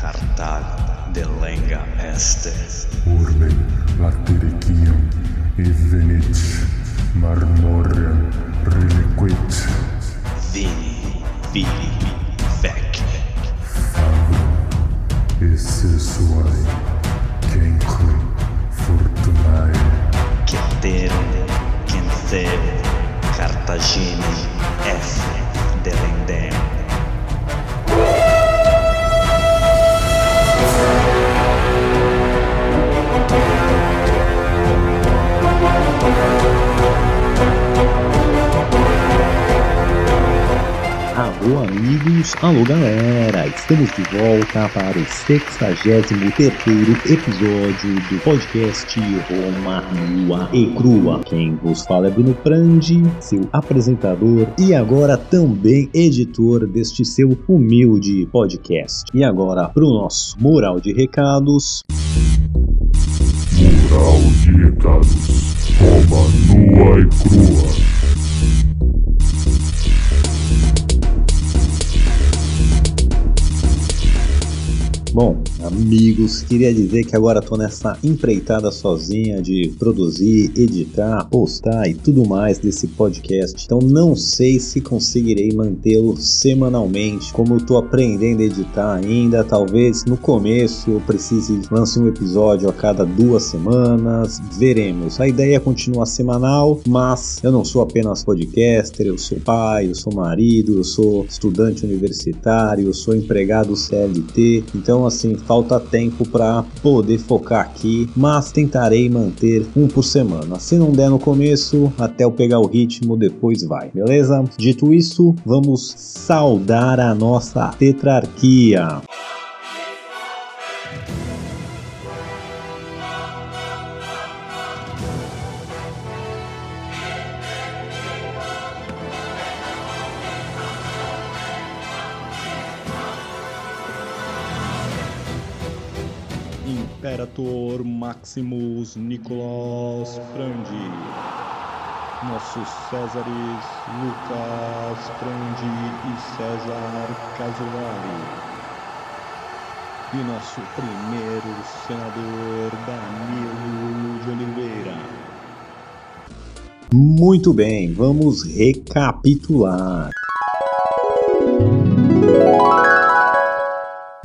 Cartal de lenga este. Urbe latericium evenit marmorem reliquit Vini, vidi, vec. fabrum esse suae cenque fortunae Ceterum, Cenceu, Cartagine, F. Delendem. Alô amigos, alô galera, estamos de volta para o 63º episódio do podcast Roma Nua e Crua. Quem vos fala é Bruno Prandi, seu apresentador e agora também editor deste seu humilde podcast. E agora para o nosso mural de recados. Mural de recados Roma nua e crua Bom, amigos, queria dizer que agora tô nessa empreitada sozinha de produzir, editar, postar e tudo mais desse podcast. Então não sei se conseguirei mantê-lo semanalmente, como eu tô aprendendo a editar ainda. Talvez no começo eu precise lançar um episódio a cada duas semanas. Veremos. A ideia é continuar semanal, mas eu não sou apenas podcaster, eu sou pai, eu sou marido, eu sou estudante universitário, eu sou empregado CLT. Então assim, falta tempo para poder focar aqui, mas tentarei manter um por semana. Se não der no começo, até eu pegar o ritmo, depois vai, beleza? Dito isso, vamos saudar a nossa tetrarquia. Imperator Maximus Nicolas nossos Césares Lucas Frandi e César Casolari, e nosso primeiro senador Danilo de Oliveira. Muito bem, vamos recapitular.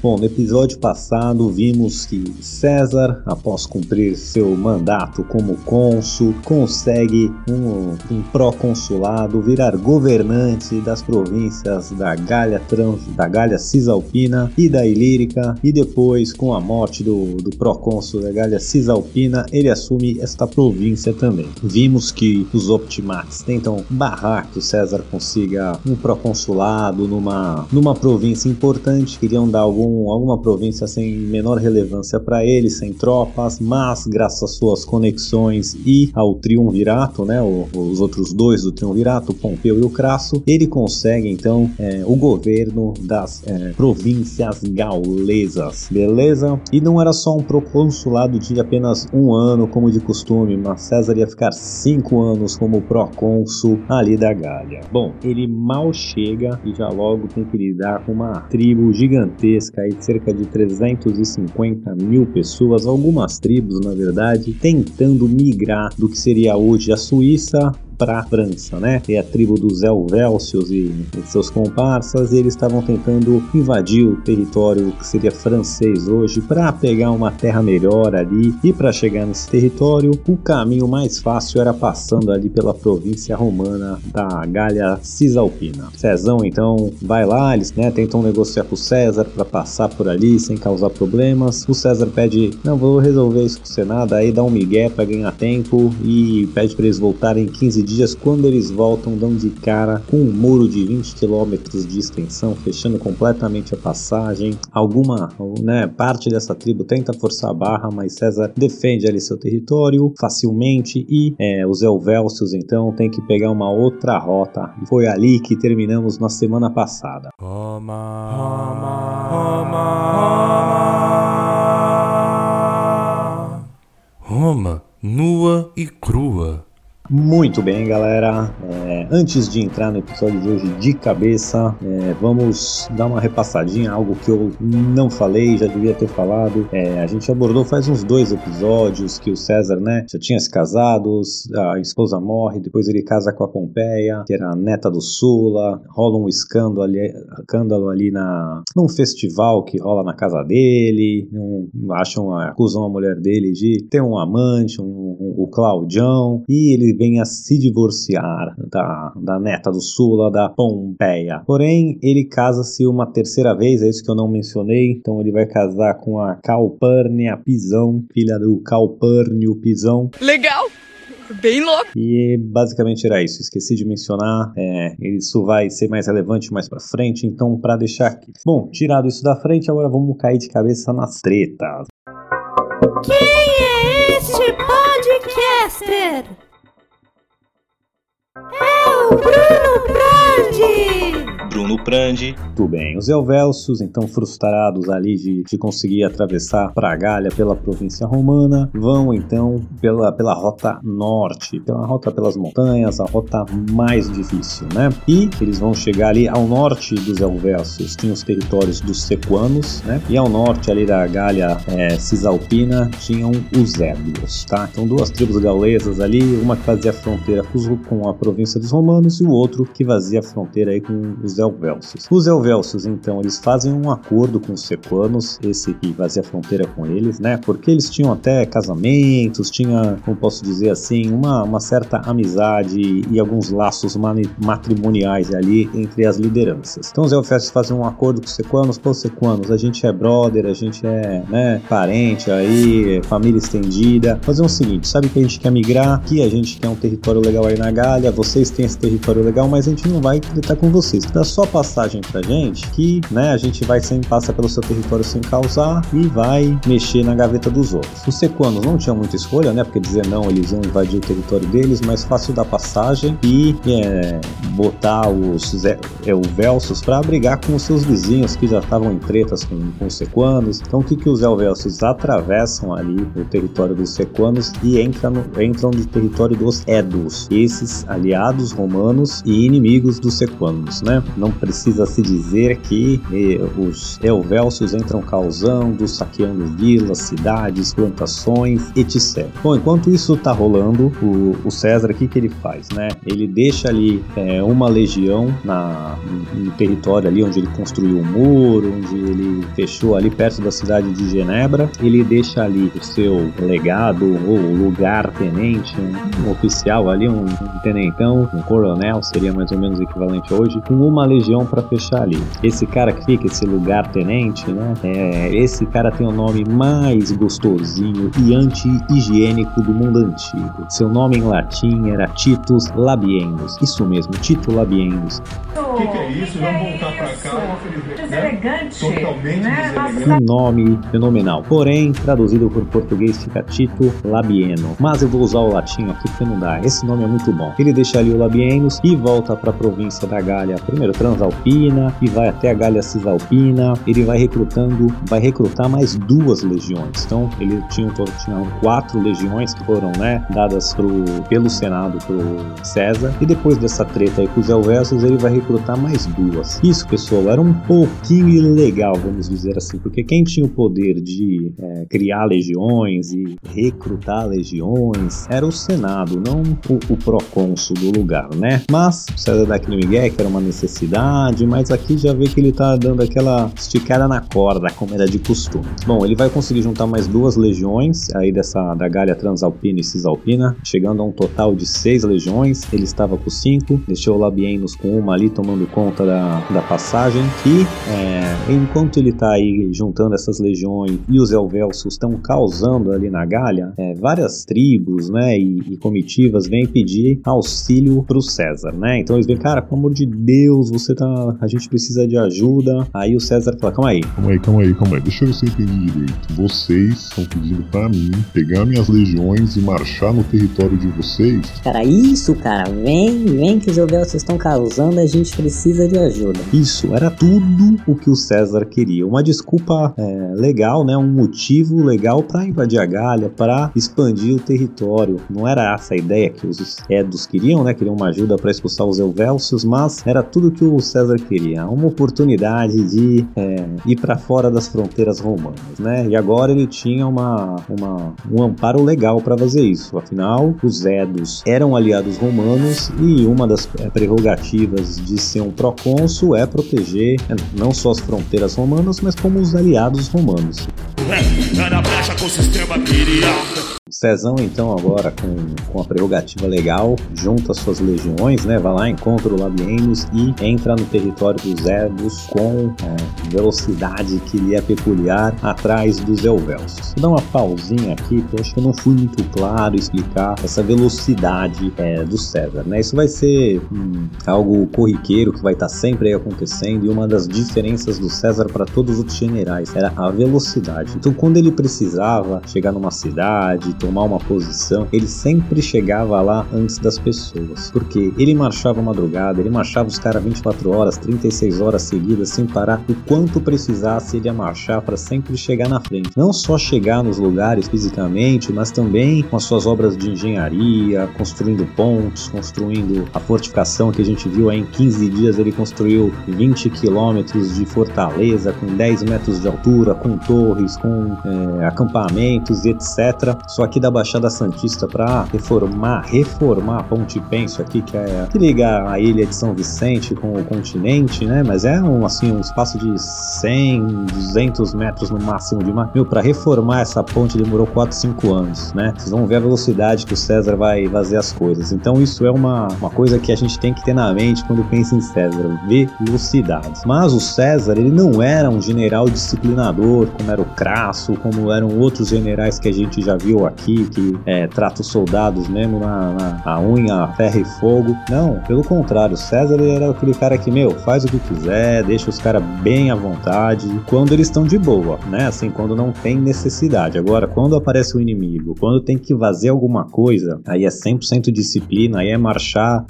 Bom, no episódio passado vimos que César, após cumprir seu mandato como cônsul, consegue um, um pró-consulado, virar governante das províncias da Gália, Trans, da Gália Cisalpina e da Ilírica, e depois, com a morte do, do da Gália Cisalpina, ele assume esta província também. Vimos que os Optimates tentam barrar que o César consiga um pró-consulado numa, numa província importante, queriam dar algum alguma província sem menor relevância para ele, sem tropas, mas graças às suas conexões e ao triunvirato, né, os outros dois do triunvirato, Pompeu e o Crasso, ele consegue então é, o governo das é, províncias gaulesas, beleza? E não era só um proconsulado de apenas um ano, como de costume, mas César ia ficar cinco anos como procônsul ali da Gália. Bom, ele mal chega e já logo tem que lidar com uma tribo gigantesca aí cerca de 350 mil pessoas, algumas tribos na verdade, tentando migrar do que seria hoje a Suíça para a França, né? E a tribo dos Helvécios e, seus comparsas, eles estavam tentando invadir o território que seria francês hoje para pegar uma terra melhor ali. E para chegar nesse território, o caminho mais fácil era passando ali pela província romana da Gália Cisalpina. Cezão então vai lá, eles né, tentam negociar com o César para passar por ali sem causar problemas. O César pede: "Não vou resolver isso com o Senado", aí dá um migué para ganhar tempo e pede para eles voltarem 15 dias, quando eles voltam, dão de cara com um muro de 20 km de extensão, fechando completamente a passagem. Alguma né, parte dessa tribo tenta forçar a barra, mas César defende ali seu território facilmente e é, os Helvécios então tem que pegar uma outra rota. E foi ali que terminamos na semana passada. Roma, Roma, Roma, Roma, nua e crua. Muito bem, galera. É, antes de entrar no episódio de hoje de cabeça, é, vamos dar uma repassadinha, algo que eu não falei, já devia ter falado. É, a gente abordou faz uns dois episódios que o César, né, já tinha se casado, a esposa morre, depois ele casa com a Pompeia, que era a neta do Sula, rola um escândalo ali, escândalo ali na, num festival que rola na casa dele, um, acham, acusam a mulher dele de ter um amante, um, Claudião, e ele vem a se divorciar da, da neta do Sula, da Pompeia. Porém, ele casa-se uma terceira vez, é isso que eu não mencionei, então ele vai casar com a Calpurnia Pisão, filha do Calpurnio Pisão. Legal! Bem louco. E basicamente era isso. Esqueci de mencionar. É, isso vai ser mais relevante mais pra frente. Então, para deixar aqui. Bom, tirado isso da frente, agora vamos cair de cabeça nas tretas. Quem é podcaster? É o Bruno Brandi! Bruno Prandi, Tudo bem. Os Helvécios, então frustrados ali de, de conseguir atravessar para Galha pela província romana, vão então pela, pela rota norte, pela rota pelas montanhas, a rota mais difícil, né? E eles vão chegar ali ao norte dos Helvécios, tinham os territórios dos Sequanos, né? E ao norte ali da Galha é, Cisalpina tinham os Ébrios, tá? Então duas tribos gaulesas ali, uma que fazia fronteira com a província dos romanos e o outro que fazia fronteira aí com os Helvécios. Os Helvécios, então, eles fazem um acordo com os Sequanos, esse que fazia fronteira com eles, né? Porque eles tinham até casamentos, tinha, como posso dizer assim, uma, uma certa amizade e alguns laços matrimoniais ali entre as lideranças. Então os Helvécios fazem um acordo com os Sequanos, pô, Sequanos, a gente é brother, a gente é, né, parente aí, família estendida. Fazer o seguinte, sabe que a gente quer migrar, que a gente quer um território legal aí na Galha, vocês têm esse território legal, mas a gente não vai tretar com vocês. Dá só passagem pra gente que, né, a gente vai sem passa pelo seu território sem causar e vai mexer na gaveta dos outros. Os sequanos não tinham muita escolha, né, porque dizer não, eles iam invadir o território deles, mas fácil dar passagem e é, botar os Zé- Elvelsos para brigar com os seus vizinhos que já estavam em tretas com, com os sequanos. Então o que, que os Elvelsos atravessam ali o território dos sequanos e entram no, entram no território dos Edos, esses aliados romanos e inimigos dos sequanos, né? Não precisa se dizer que eh, os Elvelsos entram causando, saqueando vilas, cidades, plantações, etc. Bom, enquanto isso tá rolando, o, o César, o que, que ele faz, né? Ele deixa ali eh, uma legião na, no território ali onde ele construiu um muro, onde ele fechou ali perto da cidade de Genebra. Ele deixa ali o seu legado ou lugar tenente, um, um oficial ali, um, um tenentão, um coronel, seria mais ou menos equivalente hoje, com uma legião para fechar ali. Esse cara que fica, esse lugar tenente, né? É, esse cara tem o nome mais gostosinho e anti-higiênico do mundo antigo. Seu nome em latim era Titus Labienus. Isso mesmo, Tito Labienus. O que, que é isso? Vamos voltar pra cá, infelizmente. Né? Totalmente né? deselegante. Um nome fenomenal. Porém, traduzido por português fica Tito Labieno. Mas eu vou usar o latim aqui porque não dá. Esse nome é muito bom. Ele deixa ali o Labienus e volta para a província da Gália, primeiro Transalpina e vai até a Gália Cisalpina. Ele vai recrutando, vai recrutar mais duas legiões. Então, ele tinha, tinha quatro legiões que foram, né, dadas pro, pelo Senado pro César. E depois dessa treta aí com os Helvécios, ele vai recrutar mais duas. Isso, pessoal, era um pouquinho ilegal, vamos dizer assim, porque quem tinha o poder de é, criar legiões e recrutar legiões era o Senado, não o, o procônsul do lugar, né? Mas o César no Miguel, que era uma necessidade, mas aqui já vê que ele tá dando aquela esticada na corda, como era de costume. Bom, ele vai conseguir juntar mais duas legiões aí dessa da Galha Transalpina e Cisalpina, chegando a um total de seis legiões. Ele estava com cinco, deixou o Labienus com uma ali tomando conta da, da passagem. E é, enquanto ele tá aí juntando essas legiões e os Helvelsos estão causando ali na Galha, é, várias tribos, né, e, e comitivas vêm pedir auxílio pro César, né? Então eles vêm, cara, pelo amor de Deus, você tá. A gente precisa de ajuda. Aí o César fala: calma aí. Calma aí, calma aí, calma aí. Deixa eu ver se eu entendi direito. Vocês estão pedindo pra mim pegar minhas legiões e marchar no território de vocês? Cara, isso, cara. Vem, vem que os Elvelsos estão causando, a gente precisa de ajuda. Isso, era tudo o que o César queria. Uma desculpa é, legal, né? Um motivo legal para invadir a Gália, para expandir o território. Não era essa a ideia que os Edos queriam, né? Queriam uma ajuda para expulsar os Elvelsios, mas era tudo que o César queria. Uma oportunidade de é, ir para fora das fronteiras romanas, né? E agora ele tinha uma, uma um amparo legal para fazer isso. Afinal, os Edos eram aliados romanos e uma das é, prerrogativas de ser um procônsul é proteger é, não só as fronteiras romanas, mas como os aliados romanos. Era brecha com o sistema queria. Cezão, então, agora com, com a prerrogativa legal, junta suas legiões, né? Vai lá, encontra o Labienus e entra no território dos Edos com é, velocidade que lhe é peculiar atrás dos Elvelsos. Vou dar uma pausinha aqui, porque eu acho que eu não fui muito claro explicar essa velocidade é, do César, né? Isso vai ser hum, algo corriqueiro que vai estar sempre aí acontecendo e uma das diferenças do César para todos os generais era a velocidade. Então, quando ele precisava chegar numa cidade, tomar uma posição, ele sempre chegava lá antes das pessoas. Porque ele marchava madrugada, ele marchava os caras 24 horas, 36 horas seguidas, sem parar. O quanto precisasse, ele ia marchar para sempre chegar na frente. Não só chegar nos lugares fisicamente, mas também com as suas obras de engenharia, construindo pontos, construindo a fortificação que a gente viu aí em 15 dias. Ele construiu 20 quilômetros de fortaleza com 10 metros de altura, com torres, com é, acampamentos etc. Só aqui da Baixada Santista para reformar, reformar a Ponte Penso aqui, que é que liga a ilha de São Vicente com o continente, né? Mas é um assim um espaço de 100, 200 metros no máximo de mar. Meu, para reformar essa ponte demorou 4, 5 anos, né? Vocês vão ver a velocidade que o César vai fazer as coisas. Então isso é uma, uma coisa que a gente tem que ter na mente quando pensa em César, velocidade. Mas o César, ele não era um general disciplinador, como era o Crasso, como eram outros generais que a gente já viu aqui aqui que é, trata os soldados mesmo na, na a unha, ferro e fogo. Não, pelo contrário, César era aquele cara que, meu, faz o que quiser, deixa os caras bem à vontade, quando eles estão de boa, né? Assim, quando não tem necessidade. Agora, quando aparece o inimigo, quando tem que fazer alguma coisa, aí é 100% disciplina, aí é marchar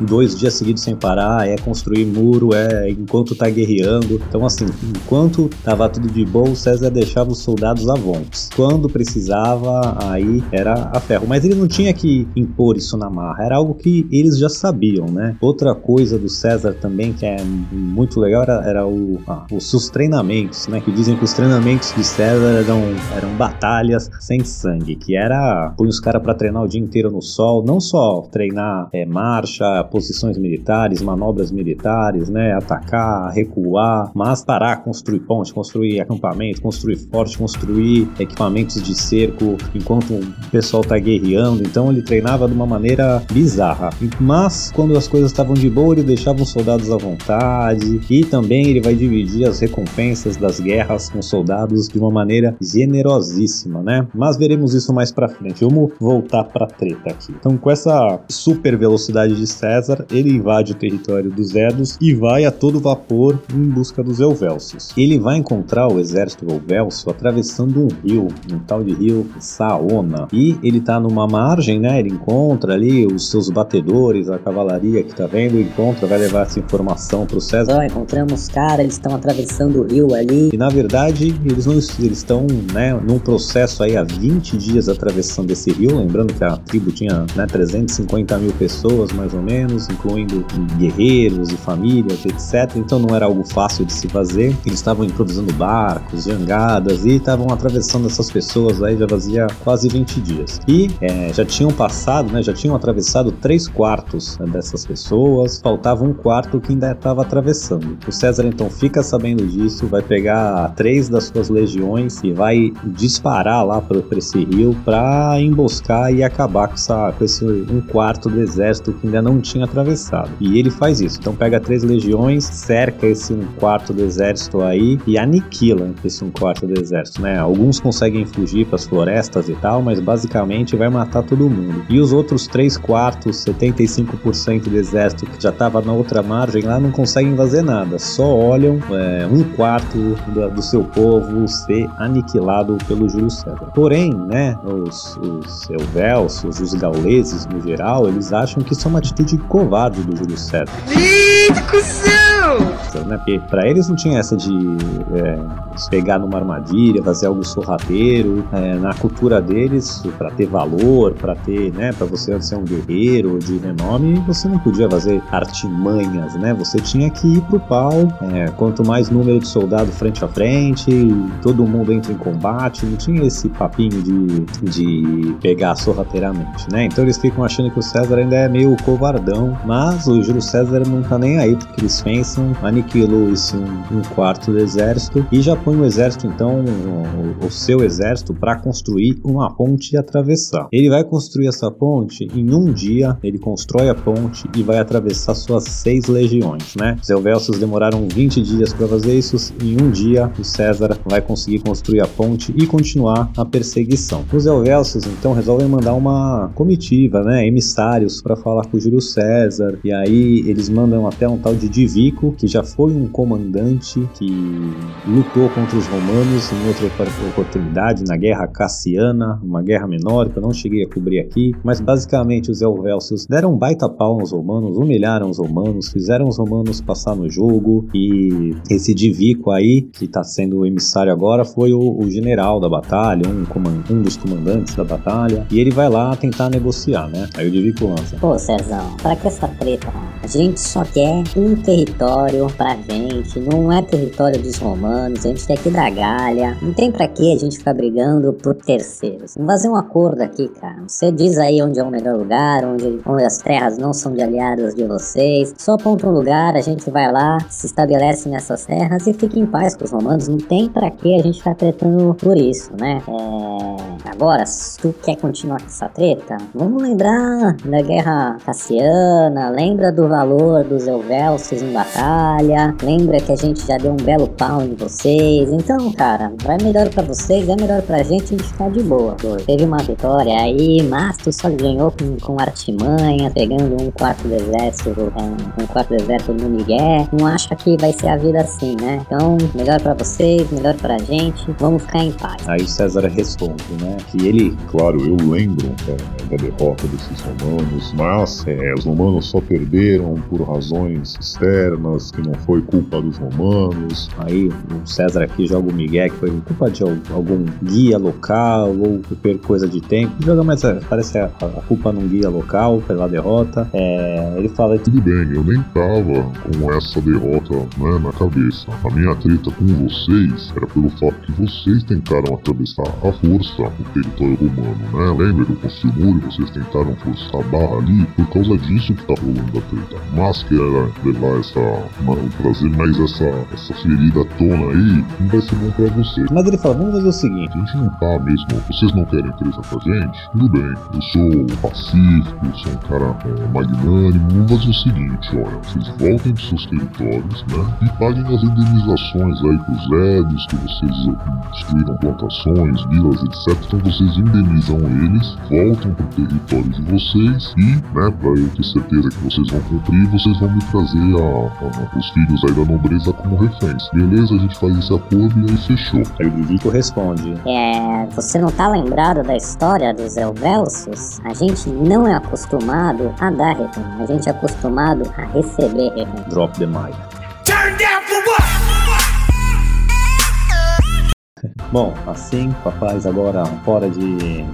dois dias seguidos sem parar, é construir muro, é enquanto tá guerreando. Então, assim, enquanto tava tudo de boa, César deixava os soldados avontes. Quando precisava, aí era a ferro. Mas ele não tinha que impor isso na marra, era algo que eles já sabiam, né? Outra coisa do César também que é muito legal era, era o, ah, os seus treinamentos, né? Que dizem que os treinamentos de César eram, eram batalhas sem sangue, que era põe os caras para treinar o dia inteiro no sol, não só treinar é, marcha, posições militares, manobras militares, né? Atacar, recuar, mas parar, construir ponte, construir acampamento, construir forte, construir equipamentos de cerco, enquanto o pessoal tá guerreando, então ele treinava de uma maneira bizarra. Mas quando as coisas estavam de boa, ele deixava os soldados à vontade e também ele vai dividir as recompensas das guerras com os soldados de uma maneira generosíssima, né? Mas veremos isso mais para frente. Vamos voltar para treta aqui. Então, com essa super velocidade de César, ele invade o território dos Edos e vai a todo vapor em busca dos Elvelsios. Ele vai encontrar o exército Elvelsio atravessando um rio, um tal de rio Saona e ele tá numa margem, né? Ele encontra ali os seus batedores, a cavalaria que tá vendo, encontra, vai levar essa informação pro César. Encontramos cara, eles estão atravessando o rio ali. E na verdade, eles não eles estão, né, num processo aí há 20 dias atravessando esse rio, lembrando que a tribo tinha, né, 350 mil pessoas mais ou menos, incluindo guerreiros e famílias, etc. Então não era algo fácil de se fazer. Eles estavam improvisando barcos, jangadas e estavam atravessando essas pessoas aí já fazia quase 20 dias. E é, já tinham passado, né, já tinham atravessado três quartos né, dessas pessoas, faltava um quarto que ainda estava atravessando. O César então fica sabendo disso, vai pegar três das suas legiões e vai disparar lá para esse rio para emboscar e acabar com, essa, com esse um quarto do exército que ainda não tinha atravessado. E ele faz isso. Então pega três legiões, cerca esse um quarto do exército aí e aniquila esse um quarto do exército, né? Alguns conseguem fugir para as florestas e tal tal, mas basicamente vai matar todo mundo. E os outros 3 quartos, 75% do exército que já estava na outra margem lá não conseguem fazer nada, só olham é, um quarto do, do, seu povo ser aniquilado pelo Júlio César. Porém, né, os, os os gauleses no geral, eles acham que isso é uma atitude covarde do Júlio César. Né? Porque pra eles não tinha essa de é, se pegar numa armadilha, fazer algo sorrateiro. É, na cultura deles, para ter valor, para ter, né, para você ser um guerreiro de renome, você não podia fazer artimanhas, né? Você tinha que ir pro pau. É, quanto mais número de soldado frente a frente, todo mundo entra em combate. Não tinha esse papinho de, de pegar sorrateiramente, né? Então eles ficam achando que o César ainda é meio covardão, mas o Júlio César não tá nem aí, porque eles pensam, aniquilou esse um, um quarto do exército e já põe o exército, então, o, o seu exército, para construir uma ponte e atravessar. Ele vai construir essa ponte em um dia, ele constrói a ponte e vai atravessar suas seis legiões, né? Os Helvécios demoraram 20 dias para fazer isso, em um dia o César vai conseguir construir a ponte e continuar a perseguição. Os Helvécios, então, resolvem mandar uma comitiva, né? Emissários para falar com o Júlio César, e aí eles mandam até um tal de Divico, que já foi um comandante que lutou contra os romanos em outra oportunidade, na Guerra Cassiana, uma guerra menor que eu não cheguei a cobrir aqui, mas basicamente os Helvécios deram um baita pau nos romanos, humilharam os romanos, fizeram os romanos passar no jogo e esse Divico aí, que está sendo o emissário agora, foi o, o general da batalha, um, um, dos comandantes da batalha, e ele vai lá tentar negociar, né? Aí o Divico lança. Pô, Cezão, para que essa treta? A gente só quer um território pra gente, não é território dos romanos, a gente quer que da galha. Não tem pra que a gente ficar brigando por terceiros. Vamos fazer um acordo aqui, cara. Você diz aí onde é o melhor lugar, onde, onde as terras não são de aliados de vocês. Só aponta um lugar, a gente vai lá, se estabelece nessas terras e fica em paz com os romanos. Não tem pra que a gente ficar tretando por isso, né? É... Agora, se tu quer continuar com essa treta, vamos lembrar da guerra cassiana, lembra do valor dos Elvelsos em batalha, lembra que a gente já deu um belo pau em vocês. Então, cara, vai melhor para vocês, é melhor pra gente a gente ficar de boa. Teve uma vitória aí, mas tu só ganhou com, com artimanha, pegando um quarto do exército, um, quarto do exército no Miguel. Não acha que vai ser a vida assim, né? Então, melhor para vocês, melhor pra gente, vamos ficar em paz. Aí César responde, né? Que ele. Claro, eu lembro é, da derrota desses romanos, mas é, os romanos só perderam por razões externas, que não foi culpa dos romanos. Aí o César aqui joga o Miguel, que foi culpa de algum guia local ou por coisa de tempo. Joga mais, é, parece a, a culpa num guia local pela derrota. É, ele fala Tudo bem, eu nem tava com essa derrota né, na cabeça. A minha treta com vocês era pelo fato que vocês tentaram atravessar a força o território romano, né? Lembra do muro? Vocês tentaram forçar a barra ali por causa disso que tá rolando a treta. Mas que era levar essa. Uma, trazer mais essa, essa ferida à tona aí, não vai ser bom pra você. Mas ele fala, vamos fazer o seguinte. A gente não tá mesmo, vocês não querem treta com a gente? Tudo bem, eu sou pacífico, sou um cara é, magnânimo, vamos fazer o seguinte, olha, vocês voltem pros seus territórios, né? E paguem as indenizações aí pros ledos, que vocês destruíram plantações, vilas, etc. Então vocês indenizam eles, voltam pro território de vocês e, né, pra eu ter certeza que vocês vão cumprir, vocês vão me trazer a, a, os filhos aí da nobreza como reféns. Beleza, a gente faz esse acordo e aí fechou. Aí o Vivico responde. É, você não tá lembrado da história dos Elvelsos? A gente não é acostumado a dar refém, a gente é acostumado a receber refém. Drop the mic. Turn down for what? Bom, assim, papais agora fora de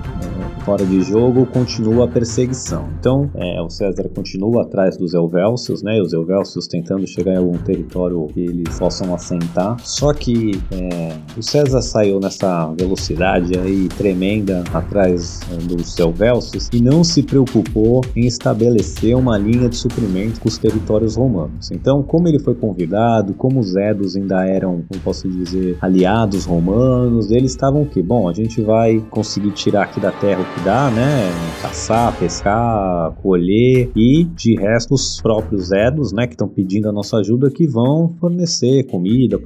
fora de jogo, continua a perseguição. Então, é, o César continua atrás dos Elvécios, né? Os Elvécios tentando chegar em algum território que eles possam assentar. Só que é, o César saiu nessa velocidade aí tremenda atrás é, dos Elvécios e não se preocupou em estabelecer uma linha de suprimento com os territórios romanos. Então, como ele foi convidado, como os Edos ainda eram, como posso dizer, aliados romanos, eles estavam que? Bom, a gente vai conseguir tirar aqui da terra o dá, né? Caçar, pescar, colher e de resto os próprios Edos, né? Que estão pedindo a nossa ajuda que vão fornecer comida,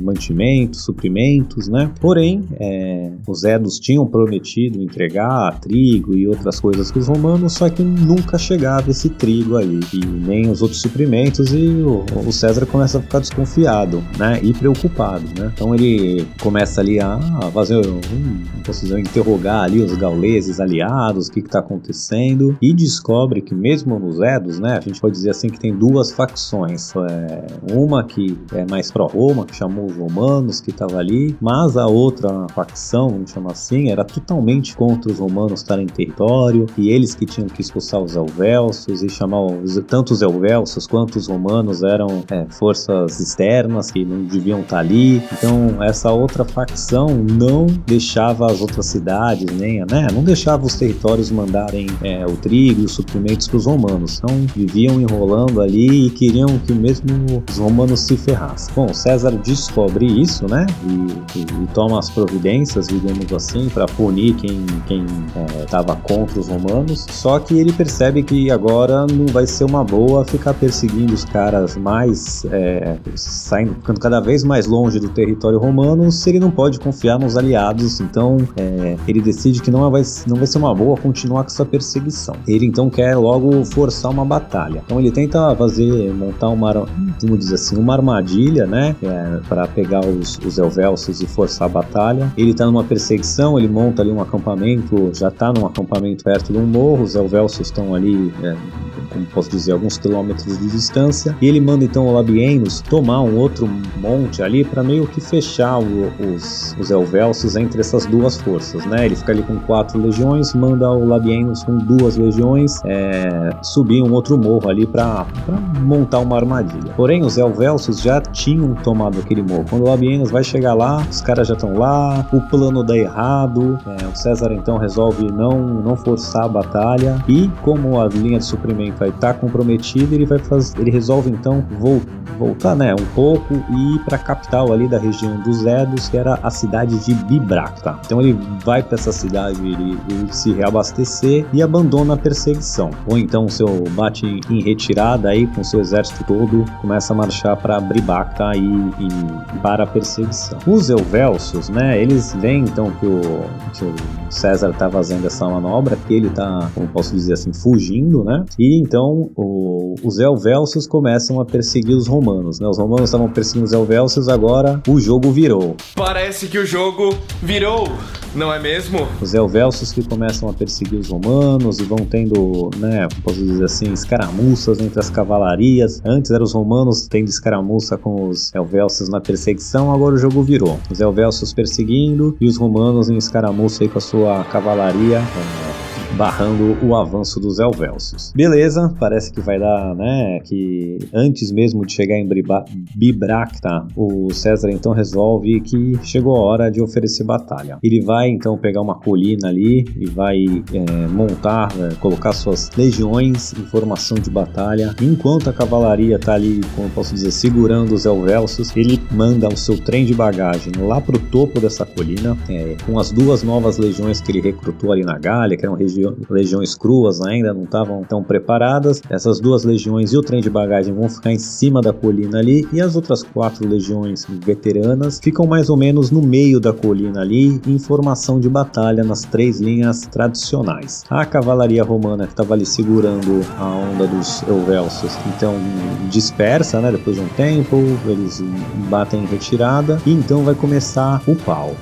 mantimentos, suprimentos, né? Porém, é, os Edos tinham prometido entregar trigo e outras coisas para os romanos, só que nunca chegava esse trigo aí e nem os outros suprimentos e o, o César começa a ficar desconfiado, né? E preocupado, né? Então ele começa ali a fazer um, interrogar ali os gauleses aliados, o que está acontecendo e descobre que mesmo nos Edos, né? A gente pode dizer assim que tem duas facções, é, uma que é mais pró-Roma, que chamou os romanos, que estava ali, mas a outra facção, vamos chamar assim, era totalmente contra os romanos estarem em território e eles que tinham que expulsar os elvelsos e chamar os, tanto os elvelsos quanto os romanos eram é, forças externas que não deviam estar ali. Então essa outra facção não deixava as outras cidades, nem, né, não deixava os territórios mandarem é, o trigo e os suprimentos para os romanos. Então viviam enrolando ali e queriam que mesmo os romanos se ferrassem. Bom, César descobre isso, né, e, e, e toma as providências, digamos assim, para punir quem estava é, contra os romanos. Só que ele percebe que agora não vai ser uma boa ficar perseguindo os caras mais é, saindo, ficando cada vez mais longe do território romano se ele não pode confiar nos aliados. Então é, ele decide que não vai, não vai ser uma boa continuar com essa perseguição. Ele então quer logo forçar uma batalha. Então ele tenta fazer, montar uma, vamos dizer assim, uma armadilha, né, é, para pegar os, os Elvelsos e forçar a batalha. Ele tá numa perseguição, ele monta ali um acampamento, já tá num acampamento perto de um morro, os Elvelsos estão ali é, como posso dizer, alguns quilômetros de distância. E ele manda então o Labienus tomar um outro monte ali para meio que fechar o, os, os Elvelsos entre essas duas forças, né? Ele fica ali com quatro legiões, manda o Labienus com duas legiões é, subir um outro morro ali para montar uma armadilha. Porém, os Elvelsos já tinham tomado aquele morro. Quando o Labienus vai chegar lá, os caras já estão lá, o plano dá errado, é, o César então resolve não, não forçar a batalha e como a linha de suprimento estar tá comprometido, ele vai fazer, ele resolve então vol voltar, né, um pouco e ir para a capital ali da região dos Edos, que era a cidade de Bibracta. Então ele vai para essa cidade ele, ele, se reabastecer e abandona a perseguição. Ou então seu bate em retirada aí com seu exército todo, começa a marchar para Bribacta e, e, para a perseguição. Os Elvelsos, né, eles veem então que o, que o César está fazendo essa manobra, que ele está, como posso dizer assim, fugindo, né? E então o, os Elvelsos começam a perseguir os romanos, né? Os romanos estavam perseguindo os Elvelsos, agora o jogo virou. Parece que o jogo virou, não é mesmo? Os Elvelsos que começam a perseguir os romanos e vão tendo, né, posso dizer assim, escaramuças entre as cavalarias. Antes eram os romanos tendo escaramuça com os Elvelsos na perseguição, agora o jogo virou. Os Elvelsos perseguindo e os romanos em escaramuça aí com a sua cavalaria. Barrando o avanço dos Elvelsos. Beleza, parece que vai dar, né, que antes mesmo de chegar em Bibracta, o César então resolve que chegou a hora de oferecer batalha. Ele vai então pegar uma colina ali e vai é, montar, é, colocar suas legiões em formação de batalha. Enquanto a cavalaria tá ali, como posso dizer, segurando os Elvelsos, ele manda o seu trem de bagagem lá pro topo dessa colina, é, com as duas novas legiões que ele recrutou ali na Gália, que eram legiões cruas ainda, não estavam tão preparadas. Essas duas legiões e o trem de bagagem vão ficar em cima da colina ali, e as outras quatro legiões veteranas ficam mais ou menos no meio da colina ali, em formação de batalha nas três linhas tradicionais. A cavalaria romana que estava ali segurando a onda dos Elvelsos, então dispersa, né? Depois de um tempo, eles batem em retirada, e então vai começar o pau.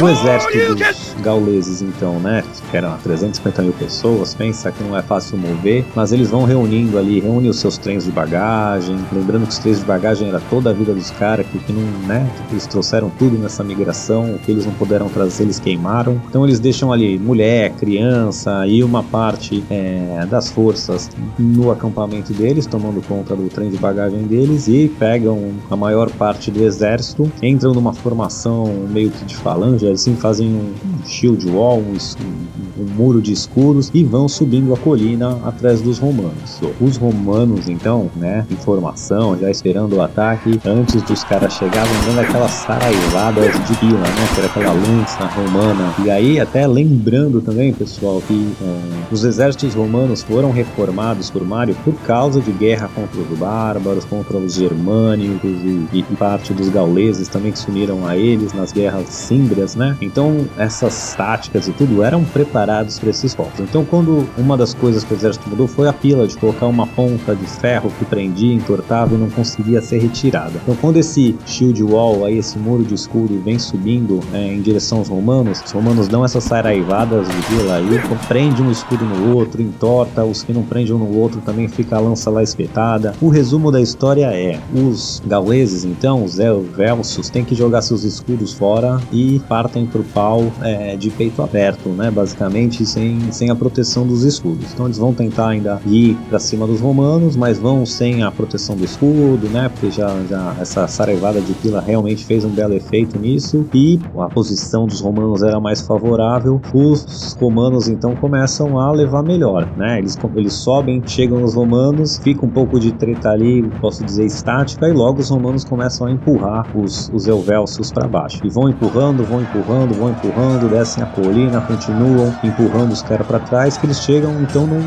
O exército dos gauleses, então, né, que eram 350 mil pessoas, pensa que não é fácil mover, mas eles vão reunindo ali, reúnem os seus trens de bagagem, lembrando que os trens de bagagem era toda a vida dos caras, que, que não, né, eles trouxeram tudo nessa migração, o que eles não puderam trazer, eles queimaram. Então eles deixam ali mulher, criança e uma parte é, das forças no acampamento deles, tomando conta do trem de bagagem deles e pegam a maior parte do exército, entram numa formação meio que de falange, assim fazem um shield wall, um, um um muro de escudos e vão subindo a colina atrás dos romanos. Os romanos, então, né, em formação, já esperando o ataque, antes dos caras chegarem, dando aquelas saraivadas de pila, né, era aquela lança romana. E aí, até lembrando também, pessoal, que é, os exércitos romanos foram reformados por Mário por causa de guerra contra os bárbaros, contra os germânicos e, e parte dos gauleses também que se uniram a eles nas guerras símbrias, né? Então, essas táticas e tudo eram preparados para esses focos. Então, quando uma das coisas que o exército mudou foi a pila de colocar uma ponta de ferro que prendia, entortava e não conseguia ser retirada. Então, quando esse shield wall, aí, esse muro de escudo vem subindo é, em direção aos romanos, os romanos dão essas saraivadas de pila aí, prende um escudo no outro, entorta, os que não prendem um no outro também fica a lança lá espetada. O resumo da história é: os gauleses, então, os elvelsos, têm que jogar seus escudos fora e partem pro pau é, de peito aberto, né? Basicamente, sem, sem a proteção dos escudos. Então, eles vão tentar ainda ir para cima dos romanos, mas vão sem a proteção do escudo, né? Porque já, já essa saraivada de pila realmente fez um belo efeito nisso e a posição dos romanos era mais favorável. Os romanos então começam a levar melhor, né? Eles, eles sobem, chegam nos romanos, fica um pouco de treta ali, posso dizer estática, e logo os romanos começam a empurrar os, os para baixo. E vão empurrando, vão empurrando, vão empurrando, descem a colina, continuam empurrando os caras para trás, que eles chegam então no,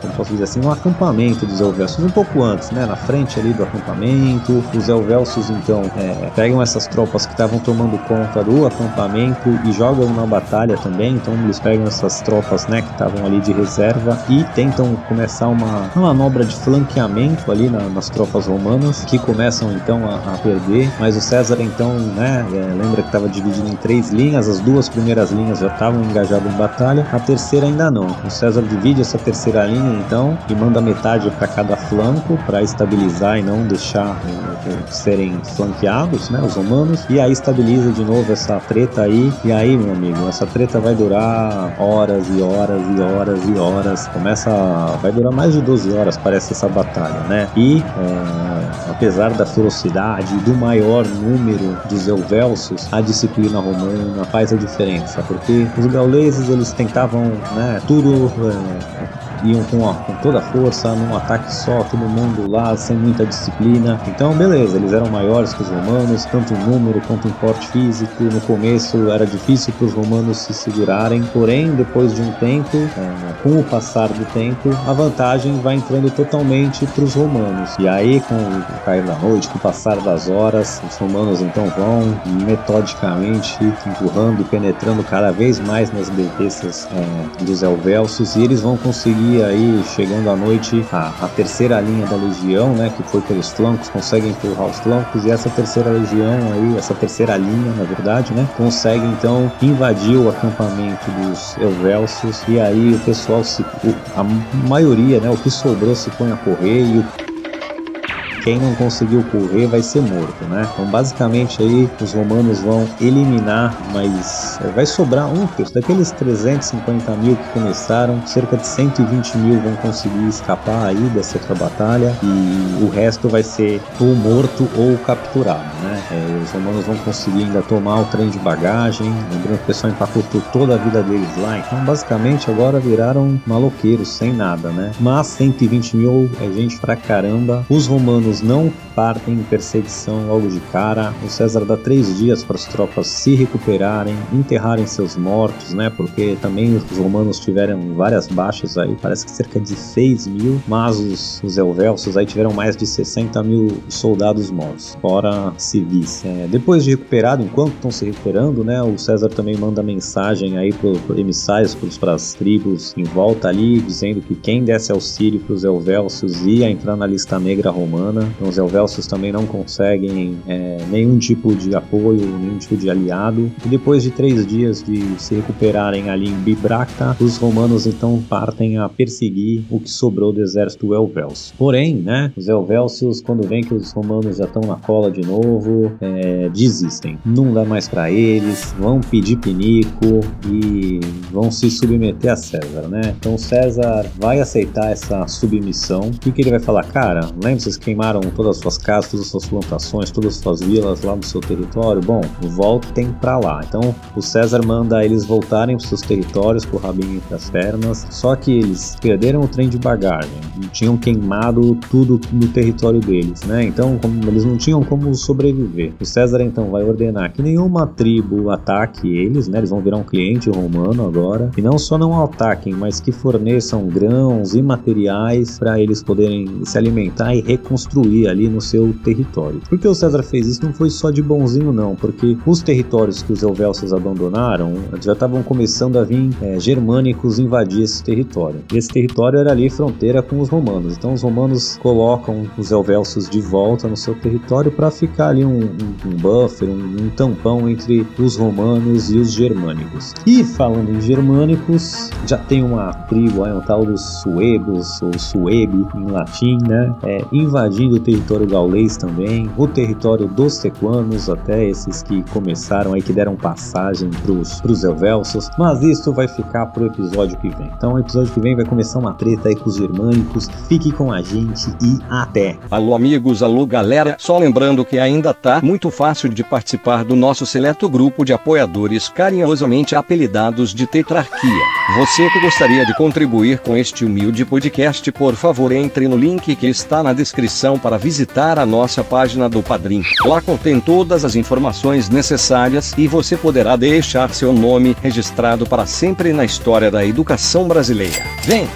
como posso dizer assim, no acampamento dos elvelsos, um pouco antes, né? Na frente ali do acampamento. Os elvelsos então é, pegam essas tropas que estavam tomando conta do acampamento e jogam na batalha também. Então eles pegam essas tropas, né, que estavam ali de reserva e tentam começar uma, uma manobra de flanqueamento ali na, nas tropas romanas que começam então a, a perder. Mas o César então, né, é, lembra que estava dividido em três linhas. As duas primeiras linhas já estavam engajadas em batalha, a terceira ainda não. O César divide essa terceira linha então e manda metade para cada flanco para estabilizar e não deixar serem flanqueados, né, os romanos. E aí estabiliza de novo essa treta aí. E aí, meu amigo, essa treta vai durar horas e horas e horas e horas. Começa. Vai durar mais de 12 horas, parece essa batalha, né? E é, apesar da ferocidade e do maior número dos elvelsos, a disciplina romana faz a diferença, porque os gauleses eles tentavam, né, tudo. É, iam com, com toda a força, num ataque só, todo mundo lá, sem muita disciplina. Então, beleza, eles eram maiores que os romanos, tanto em número quanto em porte físico. No começo era difícil para os romanos se segurarem, porém, depois de um tempo, é, com o passar do tempo, a vantagem vai entrando totalmente para os romanos. E aí, com o cair da noite, com o passar das horas, os romanos então vão metodicamente empurrando penetrando cada vez mais nas defesas é, dos elvelsos e eles vão conseguir aí, chegando à noite, a, a, terceira linha da legião, né, que foi pelos flancos, consegue empurrar os flancos, e essa terceira legião aí, essa terceira linha, na verdade, né, consegue então invadir o acampamento dos Elvelsos, e aí o pessoal, se, a maioria, né, o que sobrou se põe a correr, e o quem não conseguiu correr vai ser morto, né? Então, basicamente aí os romanos vão eliminar, mas é, vai sobrar um terço daqueles 350 mil que começaram, cerca de 120 mil vão conseguir escapar aí dessa outra batalha e o resto vai ser ou morto ou capturado, né? É, os romanos vão conseguir ainda tomar o trem de bagagem, lembrando que o pessoal empacotou toda a vida deles lá, então basicamente agora viraram maloqueiros sem nada, né? Mas 120 mil é gente pra caramba. Os romanos romanos não partem em perseguição logo de cara. O César dá três dias para as tropas se recuperarem, enterrarem seus mortos, né? Porque também os romanos tiveram várias baixas aí, parece que cerca de 6 mil, mas os, os elvelsos aí tiveram mais de 60 mil soldados mortos, fora civis. É, depois de recuperado, enquanto estão se recuperando, né? O César também manda mensagem aí para emissários, para as tribos em volta ali, dizendo que quem desse auxílio para os elvelsos ia entrar na lista negra romana. Então os Elvelsos também não conseguem é, nenhum tipo de apoio, nenhum tipo de aliado. E depois de três dias de se recuperarem ali em Bibracta, os romanos então partem a perseguir o que sobrou do exército Elvelso. Porém, né, os Elvelsos, quando veem que os romanos já estão na cola de novo, é, desistem. Não dá mais para eles, vão pedir pinico e vão se submeter a César, né? Então César vai aceitar essa submissão. O que, que ele vai falar? Cara, lembra vocês queimaram todas as suas casas, todas as suas plantações, todas as suas vilas lá no seu território, bom, voltem para lá. Então o César manda eles voltarem para seus territórios com o rabinho entre as pernas, só que eles perderam o trem de bagagem, tinham queimado tudo no território deles, né? Então eles não tinham como sobreviver. O César então vai ordenar que nenhuma tribo ataque eles, né? Eles vão virar um cliente romano agora, e não só não ataquem, mas que forneçam grãos e materiais para eles poderem se alimentar e reconstruir ali no seu território. Porque o César fez isso não foi só de bonzinho não, porque os territórios que os Helvécios abandonaram já estavam começando a vir é, germânicos invadir esse território. Esse território era ali fronteira com os romanos. Então os romanos colocam os Helvécios de volta no seu território para ficar ali um, um, um buffer, um, um tampão entre os romanos e os germânicos. E falando em germânicos, já tem uma tribo aí, um tal dos suebos, ou suebi em latim, né? É, invadindo o território gaulês também, o território dos sequanos, até esses que começaram aí, que deram passagem pros, pros Helvelsos, mas isso vai ficar pro episódio que vem. Então, o episódio que vem vai começar uma treta aí com os germânicos, fique com a gente e até! Alô amigos, alô galera, só lembrando que ainda tá muito fácil de participar do nosso seleto grupo de apoiadores carinhosamente apelidados de Tetrarquia. Você que gostaria de contribuir com este humilde podcast, por favor entre no link que está na descrição para visitar a nossa página do Padrim. Lá contém todas as informações necessárias e você poderá deixar seu nome registrado para sempre na história da educação brasileira. Vem!